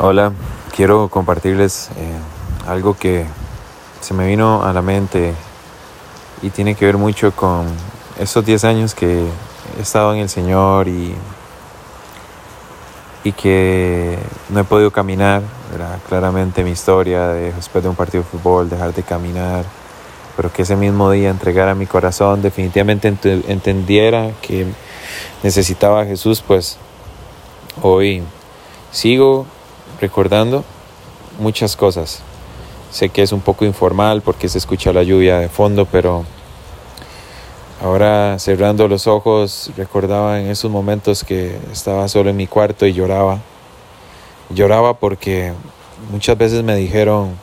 Hola, quiero compartirles eh, algo que se me vino a la mente y tiene que ver mucho con estos 10 años que he estado en el Señor y, y que no he podido caminar. Era claramente mi historia de después de un partido de fútbol dejar de caminar, pero que ese mismo día entregara mi corazón, definitivamente entendiera que necesitaba a Jesús, pues hoy sigo recordando muchas cosas. Sé que es un poco informal porque se escucha la lluvia de fondo, pero ahora cerrando los ojos recordaba en esos momentos que estaba solo en mi cuarto y lloraba. Lloraba porque muchas veces me dijeron,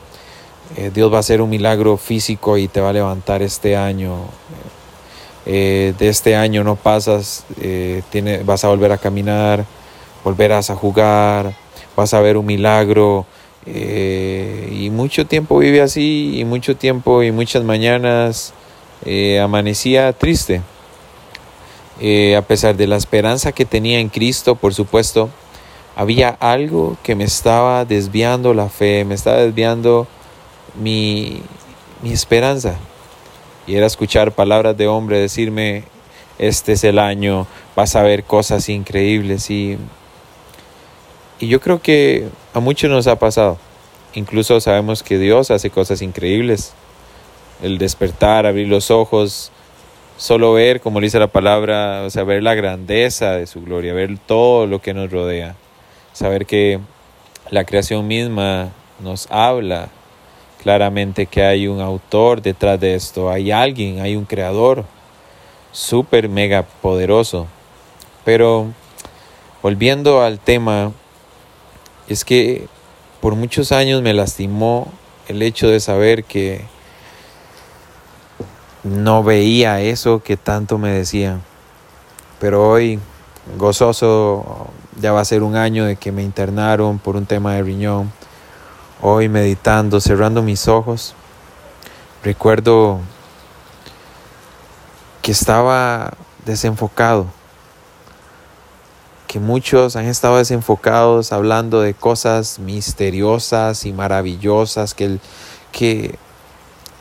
eh, Dios va a hacer un milagro físico y te va a levantar este año. Eh, de este año no pasas, eh, tiene, vas a volver a caminar, volverás a jugar, vas a ver un milagro. Eh, y mucho tiempo vive así y mucho tiempo y muchas mañanas eh, amanecía triste. Eh, a pesar de la esperanza que tenía en Cristo, por supuesto, había algo que me estaba desviando la fe, me estaba desviando mi, mi esperanza. Y era escuchar palabras de hombre decirme, este es el año, vas a ver cosas increíbles. Y y yo creo que a muchos nos ha pasado. Incluso sabemos que Dios hace cosas increíbles. El despertar, abrir los ojos, solo ver, como dice la palabra, o sea, ver la grandeza de su gloria, ver todo lo que nos rodea. Saber que la creación misma nos habla claramente que hay un autor detrás de esto, hay alguien, hay un creador súper mega poderoso. Pero volviendo al tema es que por muchos años me lastimó el hecho de saber que no veía eso que tanto me decían. Pero hoy, gozoso, ya va a ser un año de que me internaron por un tema de riñón. Hoy meditando, cerrando mis ojos, recuerdo que estaba desenfocado que muchos han estado desenfocados hablando de cosas misteriosas y maravillosas que, que,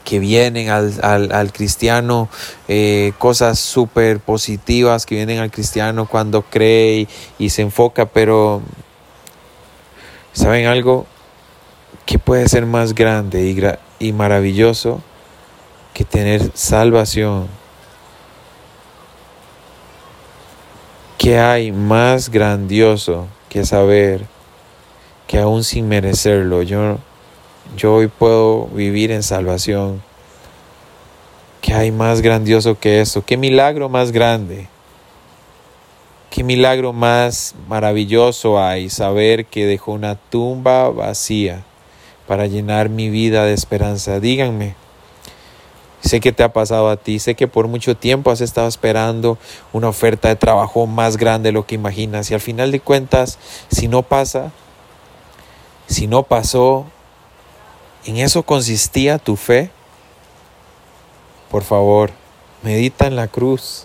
que vienen al, al, cristiano, eh, cosas súper positivas que vienen al cristiano cuando cree y, se enfoca, pero ¿saben algo? que puede ser más grande y, y maravilloso que tener salvación? ¿Qué hay más grandioso que saber que aún sin merecerlo yo, yo hoy puedo vivir en salvación? ¿Qué hay más grandioso que esto? ¿Qué milagro más grande? ¿Qué milagro más maravilloso hay saber que dejó una tumba vacía para llenar mi vida de esperanza? Díganme. Sé que te ha pasado a ti, sé que por mucho tiempo has estado esperando una oferta de trabajo más grande de lo que imaginas y al final de cuentas, si no pasa, si no pasó, ¿en eso consistía tu fe? Por favor, medita en la cruz,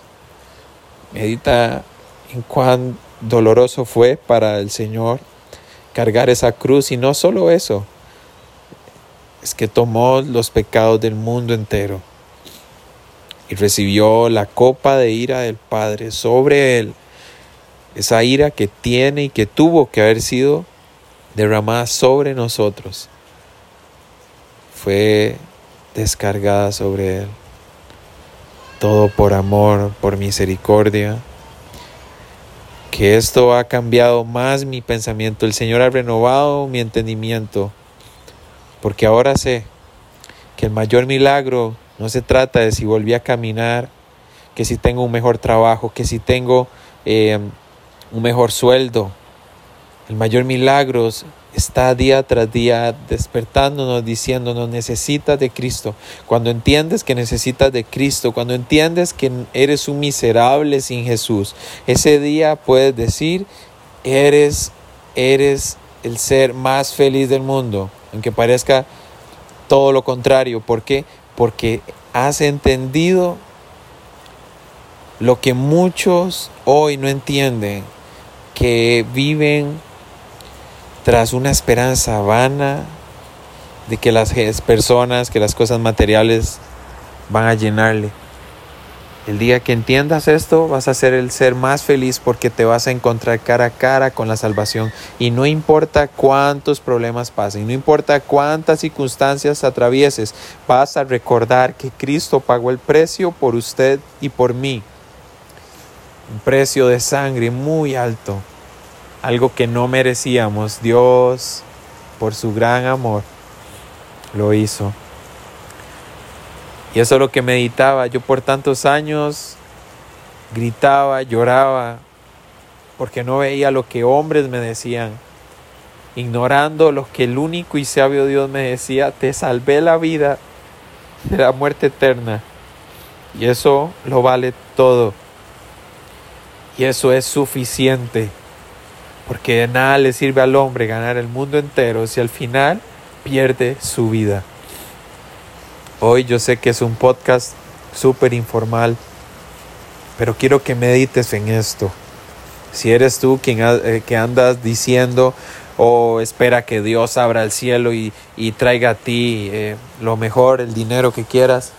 medita en cuán doloroso fue para el Señor cargar esa cruz y no solo eso, es que tomó los pecados del mundo entero y recibió la copa de ira del Padre sobre él, esa ira que tiene y que tuvo que haber sido derramada sobre nosotros, fue descargada sobre él. Todo por amor, por misericordia. Que esto ha cambiado más mi pensamiento. El Señor ha renovado mi entendimiento porque ahora sé que el mayor milagro no se trata de si volví a caminar, que si tengo un mejor trabajo, que si tengo eh, un mejor sueldo. El mayor milagro está día tras día despertándonos, diciéndonos, necesitas de Cristo. Cuando entiendes que necesitas de Cristo, cuando entiendes que eres un miserable sin Jesús, ese día puedes decir, eres, eres el ser más feliz del mundo aunque parezca todo lo contrario. ¿Por qué? Porque has entendido lo que muchos hoy no entienden, que viven tras una esperanza vana de que las personas, que las cosas materiales van a llenarle. El día que entiendas esto, vas a ser el ser más feliz porque te vas a encontrar cara a cara con la salvación. Y no importa cuántos problemas pasen, no importa cuántas circunstancias atravieses, vas a recordar que Cristo pagó el precio por usted y por mí. Un precio de sangre muy alto, algo que no merecíamos. Dios, por su gran amor, lo hizo. Y eso es lo que meditaba. Yo por tantos años gritaba, lloraba, porque no veía lo que hombres me decían, ignorando lo que el único y sabio Dios me decía, te salvé la vida de la muerte eterna. Y eso lo vale todo. Y eso es suficiente. Porque de nada le sirve al hombre ganar el mundo entero si al final pierde su vida. Hoy yo sé que es un podcast súper informal, pero quiero que medites en esto. Si eres tú quien eh, que andas diciendo o espera que Dios abra el cielo y, traiga a ti eh, lo mejor, el dinero que quieras,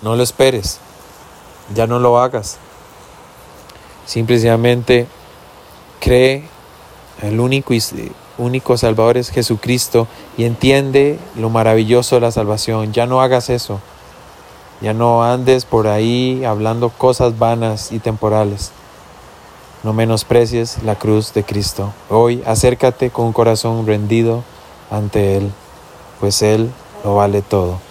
no lo esperes, ya no lo hagas. Simplemente cree el único único Salvador es Jesucristo y entiende lo maravilloso de la salvación. Ya no hagas eso. Ya no andes por ahí hablando cosas vanas y temporales. No menosprecies la cruz de Cristo. Hoy acércate con un corazón rendido ante Él, pues Él lo vale todo.